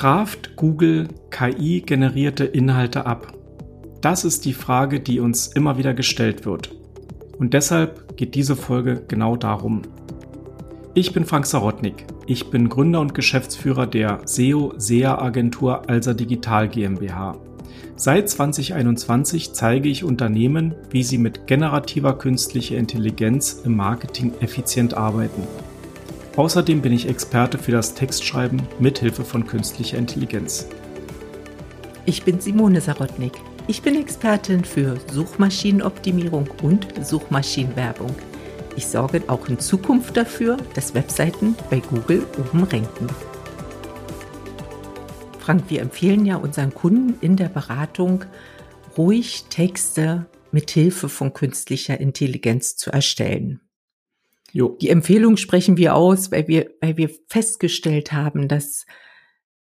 Straft Google KI-generierte Inhalte ab? Das ist die Frage, die uns immer wieder gestellt wird. Und deshalb geht diese Folge genau darum. Ich bin Frank Sarotnik. Ich bin Gründer und Geschäftsführer der SEO-SEA-Agentur Alsa Digital GmbH. Seit 2021 zeige ich Unternehmen, wie sie mit generativer künstlicher Intelligenz im Marketing effizient arbeiten. Außerdem bin ich Experte für das Textschreiben mit Hilfe von künstlicher Intelligenz. Ich bin Simone Sarotnik. Ich bin Expertin für Suchmaschinenoptimierung und Suchmaschinenwerbung. Ich sorge auch in Zukunft dafür, dass Webseiten bei Google oben ranken. Frank, wir empfehlen ja unseren Kunden in der Beratung, ruhig Texte mit Hilfe von künstlicher Intelligenz zu erstellen. Jo. Die Empfehlung sprechen wir aus, weil wir, weil wir festgestellt haben, dass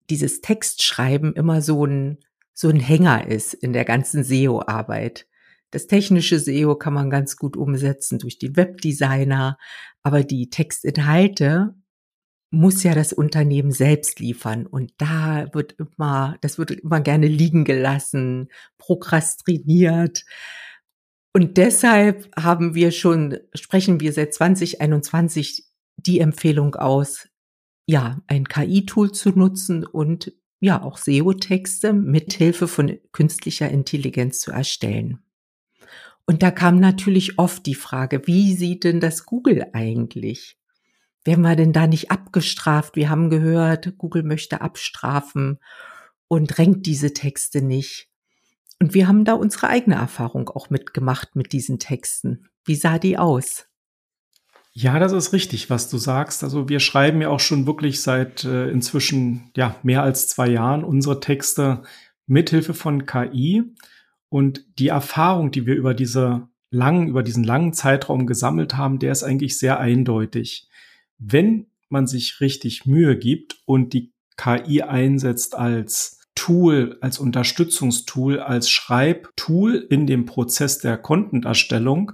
dieses Textschreiben immer so ein, so ein Hänger ist in der ganzen SEO-Arbeit. Das technische SEO kann man ganz gut umsetzen durch die Webdesigner, aber die Textinhalte muss ja das Unternehmen selbst liefern und da wird immer, das wird immer gerne liegen gelassen, prokrastiniert. Und deshalb haben wir schon, sprechen wir seit 2021 die Empfehlung aus, ja, ein KI-Tool zu nutzen und ja, auch SEO-Texte mit Hilfe von künstlicher Intelligenz zu erstellen. Und da kam natürlich oft die Frage, wie sieht denn das Google eigentlich? Werden wir denn da nicht abgestraft? Wir haben gehört, Google möchte abstrafen und drängt diese Texte nicht. Und wir haben da unsere eigene Erfahrung auch mitgemacht mit diesen Texten. Wie sah die aus? Ja, das ist richtig, was du sagst. Also wir schreiben ja auch schon wirklich seit äh, inzwischen ja mehr als zwei Jahren unsere Texte mithilfe von KI. Und die Erfahrung, die wir über diese langen, über diesen langen Zeitraum gesammelt haben, der ist eigentlich sehr eindeutig. Wenn man sich richtig Mühe gibt und die KI einsetzt als Tool, als Unterstützungstool, als Schreibtool in dem Prozess der Content-Erstellung,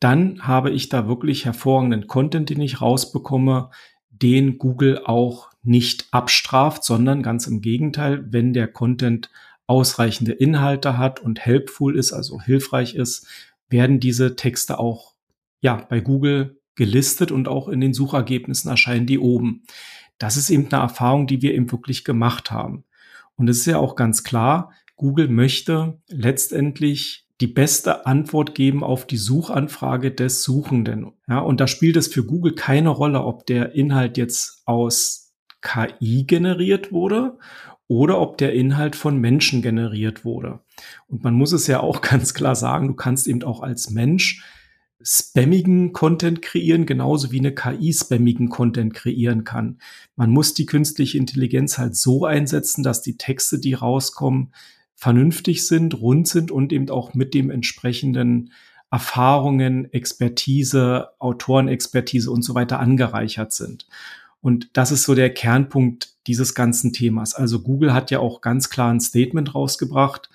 dann habe ich da wirklich hervorragenden Content, den ich rausbekomme, den Google auch nicht abstraft, sondern ganz im Gegenteil, wenn der Content ausreichende Inhalte hat und helpful ist, also hilfreich ist, werden diese Texte auch ja bei Google gelistet und auch in den Suchergebnissen erscheinen die oben. Das ist eben eine Erfahrung, die wir eben wirklich gemacht haben. Und es ist ja auch ganz klar, Google möchte letztendlich die beste Antwort geben auf die Suchanfrage des Suchenden. Ja, und da spielt es für Google keine Rolle, ob der Inhalt jetzt aus KI generiert wurde oder ob der Inhalt von Menschen generiert wurde. Und man muss es ja auch ganz klar sagen, du kannst eben auch als Mensch spammigen Content kreieren, genauso wie eine KI spammigen Content kreieren kann. Man muss die künstliche Intelligenz halt so einsetzen, dass die Texte, die rauskommen, vernünftig sind, rund sind und eben auch mit dem entsprechenden Erfahrungen, Expertise, Autorenexpertise und so weiter angereichert sind. Und das ist so der Kernpunkt dieses ganzen Themas. Also Google hat ja auch ganz klar ein Statement rausgebracht.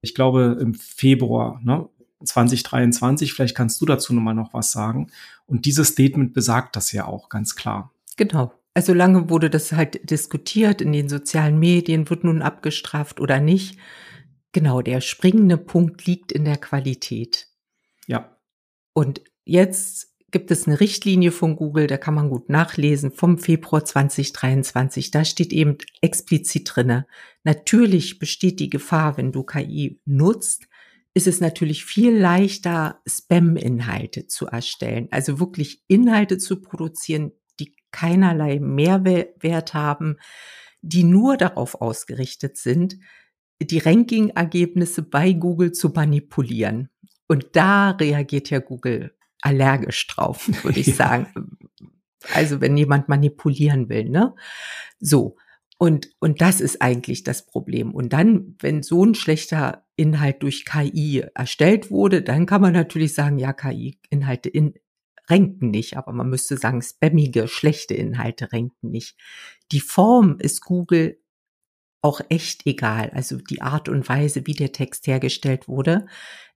Ich glaube im Februar, ne, 2023. Vielleicht kannst du dazu nochmal noch was sagen. Und dieses Statement besagt das ja auch ganz klar. Genau. Also lange wurde das halt diskutiert in den sozialen Medien, wird nun abgestraft oder nicht. Genau, der springende Punkt liegt in der Qualität. Ja. Und jetzt gibt es eine Richtlinie von Google, da kann man gut nachlesen, vom Februar 2023. Da steht eben explizit drinne. Natürlich besteht die Gefahr, wenn du KI nutzt, ist es natürlich viel leichter, Spam-Inhalte zu erstellen. Also wirklich Inhalte zu produzieren, die keinerlei Mehrwert haben, die nur darauf ausgerichtet sind, die Ranking-Ergebnisse bei Google zu manipulieren. Und da reagiert ja Google allergisch drauf, würde ich sagen. Also wenn jemand manipulieren will, ne? So. Und, und das ist eigentlich das Problem. Und dann, wenn so ein schlechter Inhalt durch KI erstellt wurde, dann kann man natürlich sagen, ja, KI-Inhalte in, renken nicht, aber man müsste sagen, spammige, schlechte Inhalte renken nicht. Die Form ist Google auch echt egal, also die Art und Weise, wie der Text hergestellt wurde.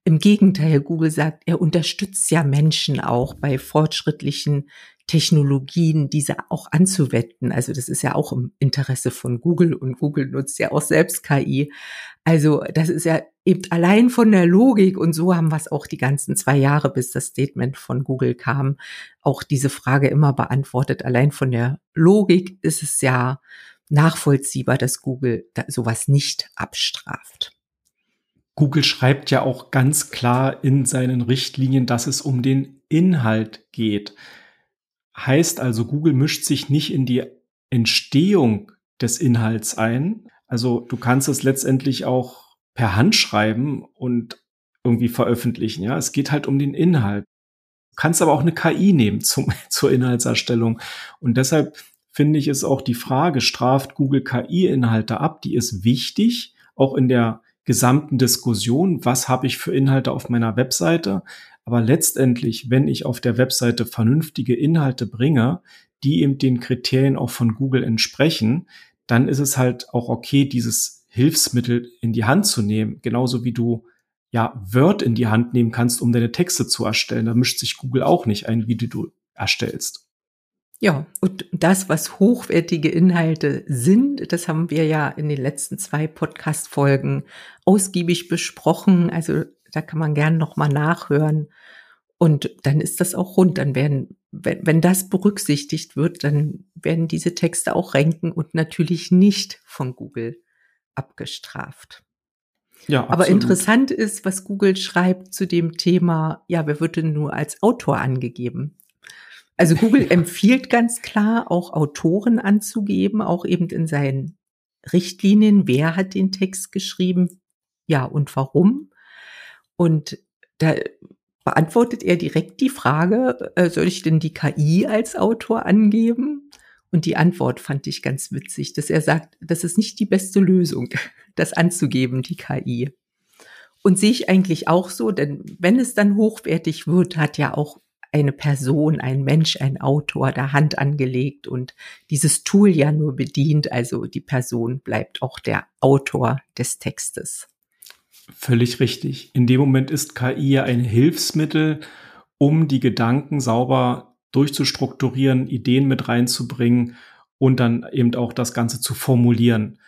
Im Gegenteil, Google sagt, er unterstützt ja Menschen auch bei fortschrittlichen Technologien, diese auch anzuwenden. Also das ist ja auch im Interesse von Google und Google nutzt ja auch selbst KI. Also das ist ja eben allein von der Logik und so haben wir es auch die ganzen zwei Jahre, bis das Statement von Google kam, auch diese Frage immer beantwortet. Allein von der Logik ist es ja nachvollziehbar, dass Google sowas nicht abstraft. Google schreibt ja auch ganz klar in seinen Richtlinien, dass es um den Inhalt geht. Heißt also, Google mischt sich nicht in die Entstehung des Inhalts ein. Also du kannst es letztendlich auch per Hand schreiben und irgendwie veröffentlichen. Ja, es geht halt um den Inhalt. Du kannst aber auch eine KI nehmen zum, zur Inhaltserstellung. Und deshalb finde ich es auch die Frage, straft Google KI-Inhalte ab? Die ist wichtig, auch in der gesamten Diskussion. Was habe ich für Inhalte auf meiner Webseite? Aber letztendlich, wenn ich auf der Webseite vernünftige Inhalte bringe, die eben den Kriterien auch von Google entsprechen, dann ist es halt auch okay, dieses Hilfsmittel in die Hand zu nehmen. Genauso wie du ja Word in die Hand nehmen kannst, um deine Texte zu erstellen. Da mischt sich Google auch nicht ein, wie du erstellst. Ja, und das, was hochwertige Inhalte sind, das haben wir ja in den letzten zwei Podcast-Folgen ausgiebig besprochen. Also da kann man gern nochmal nachhören. Und dann ist das auch rund. Dann werden, wenn, wenn das berücksichtigt wird, dann werden diese Texte auch ranken und natürlich nicht von Google abgestraft. Ja, absolut. Aber interessant ist, was Google schreibt zu dem Thema, ja, wer wird denn nur als Autor angegeben? Also Google empfiehlt ganz klar, auch Autoren anzugeben, auch eben in seinen Richtlinien, wer hat den Text geschrieben, ja, und warum. Und da beantwortet er direkt die Frage, äh, soll ich denn die KI als Autor angeben? Und die Antwort fand ich ganz witzig, dass er sagt, das ist nicht die beste Lösung, das anzugeben, die KI. Und sehe ich eigentlich auch so, denn wenn es dann hochwertig wird, hat ja auch eine Person, ein Mensch, ein Autor da Hand angelegt und dieses Tool ja nur bedient. Also die Person bleibt auch der Autor des Textes. Völlig richtig. In dem Moment ist KI ja ein Hilfsmittel, um die Gedanken sauber durchzustrukturieren, Ideen mit reinzubringen und dann eben auch das Ganze zu formulieren.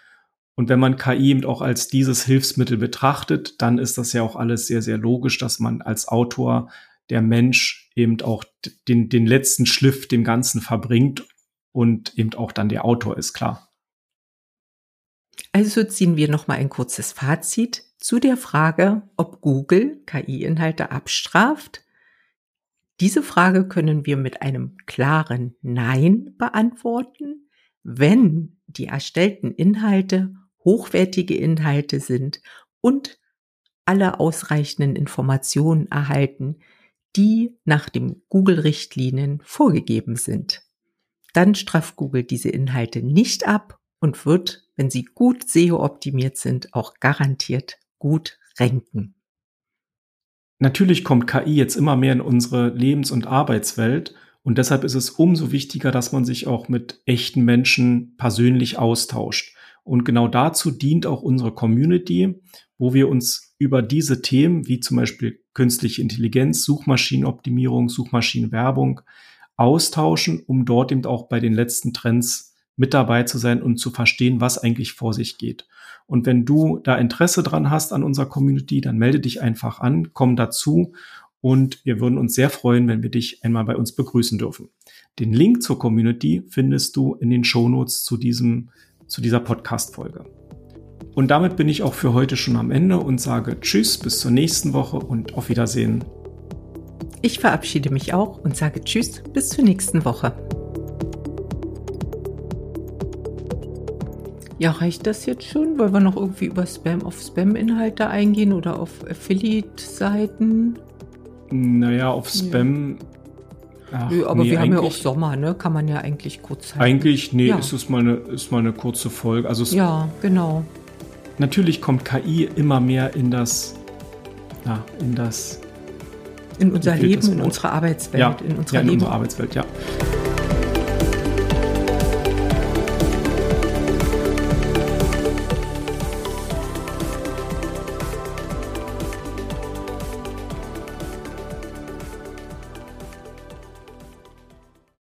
Und wenn man KI eben auch als dieses Hilfsmittel betrachtet, dann ist das ja auch alles sehr, sehr logisch, dass man als Autor der Mensch eben auch den, den letzten Schliff dem Ganzen verbringt und eben auch dann der Autor ist, klar. Also ziehen wir nochmal ein kurzes Fazit zu der Frage, ob Google KI-Inhalte abstraft. Diese Frage können wir mit einem klaren Nein beantworten, wenn die erstellten Inhalte hochwertige Inhalte sind und alle ausreichenden Informationen erhalten, die nach den Google-Richtlinien vorgegeben sind. Dann straft Google diese Inhalte nicht ab und wird, wenn sie gut SEO-optimiert sind, auch garantiert gut ranken. Natürlich kommt KI jetzt immer mehr in unsere Lebens- und Arbeitswelt und deshalb ist es umso wichtiger, dass man sich auch mit echten Menschen persönlich austauscht. Und genau dazu dient auch unsere Community, wo wir uns über diese Themen wie zum Beispiel künstliche Intelligenz, Suchmaschinenoptimierung, Suchmaschinenwerbung austauschen, um dort eben auch bei den letzten Trends mit dabei zu sein und zu verstehen, was eigentlich vor sich geht. Und wenn du da Interesse dran hast an unserer Community, dann melde dich einfach an, komm dazu und wir würden uns sehr freuen, wenn wir dich einmal bei uns begrüßen dürfen. Den Link zur Community findest du in den Shownotes zu diesem, zu dieser Podcast-Folge. Und damit bin ich auch für heute schon am Ende und sage Tschüss, bis zur nächsten Woche und auf Wiedersehen. Ich verabschiede mich auch und sage Tschüss, bis zur nächsten Woche. Ja, reicht das jetzt schon? Wollen wir noch irgendwie über Spam auf Spam-Inhalte eingehen oder auf Affiliate-Seiten? Naja, auf Spam. Ja. Ach, Nö, aber nee, wir haben ja auch Sommer, ne? Kann man ja eigentlich kurz halten. Eigentlich, nee, ja. ist es mal eine, ist mal eine kurze Folge. Also ja, genau natürlich kommt KI immer mehr in das, ja, in das in unser Leben, in unsere Arbeitswelt, ja, in unserer ja, in unsere Arbeitswelt, ja.